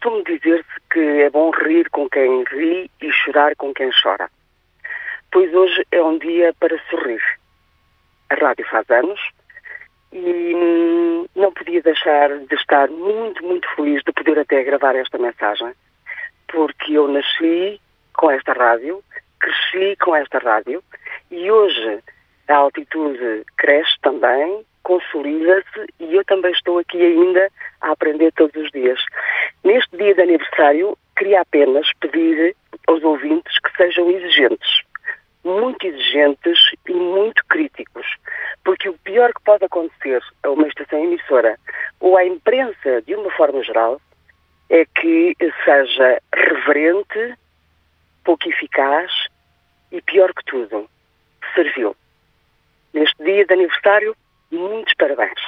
costumo dizer-se que é bom rir com quem ri e chorar com quem chora. Pois hoje é um dia para sorrir. A rádio faz anos e hum, não podia deixar de estar muito, muito feliz de poder até gravar esta mensagem, porque eu nasci com esta rádio, cresci com esta rádio e hoje a altitude cresce também, consolida-se e eu também estou aqui ainda a aprender todos os dias. Neste dia de aniversário, queria apenas pedir aos ouvintes que sejam exigentes, muito exigentes e muito críticos, porque o pior que pode acontecer a uma estação emissora ou à imprensa de uma forma geral é que seja reverente, pouco eficaz e, pior que tudo, servil. Neste dia de aniversário, muitos parabéns.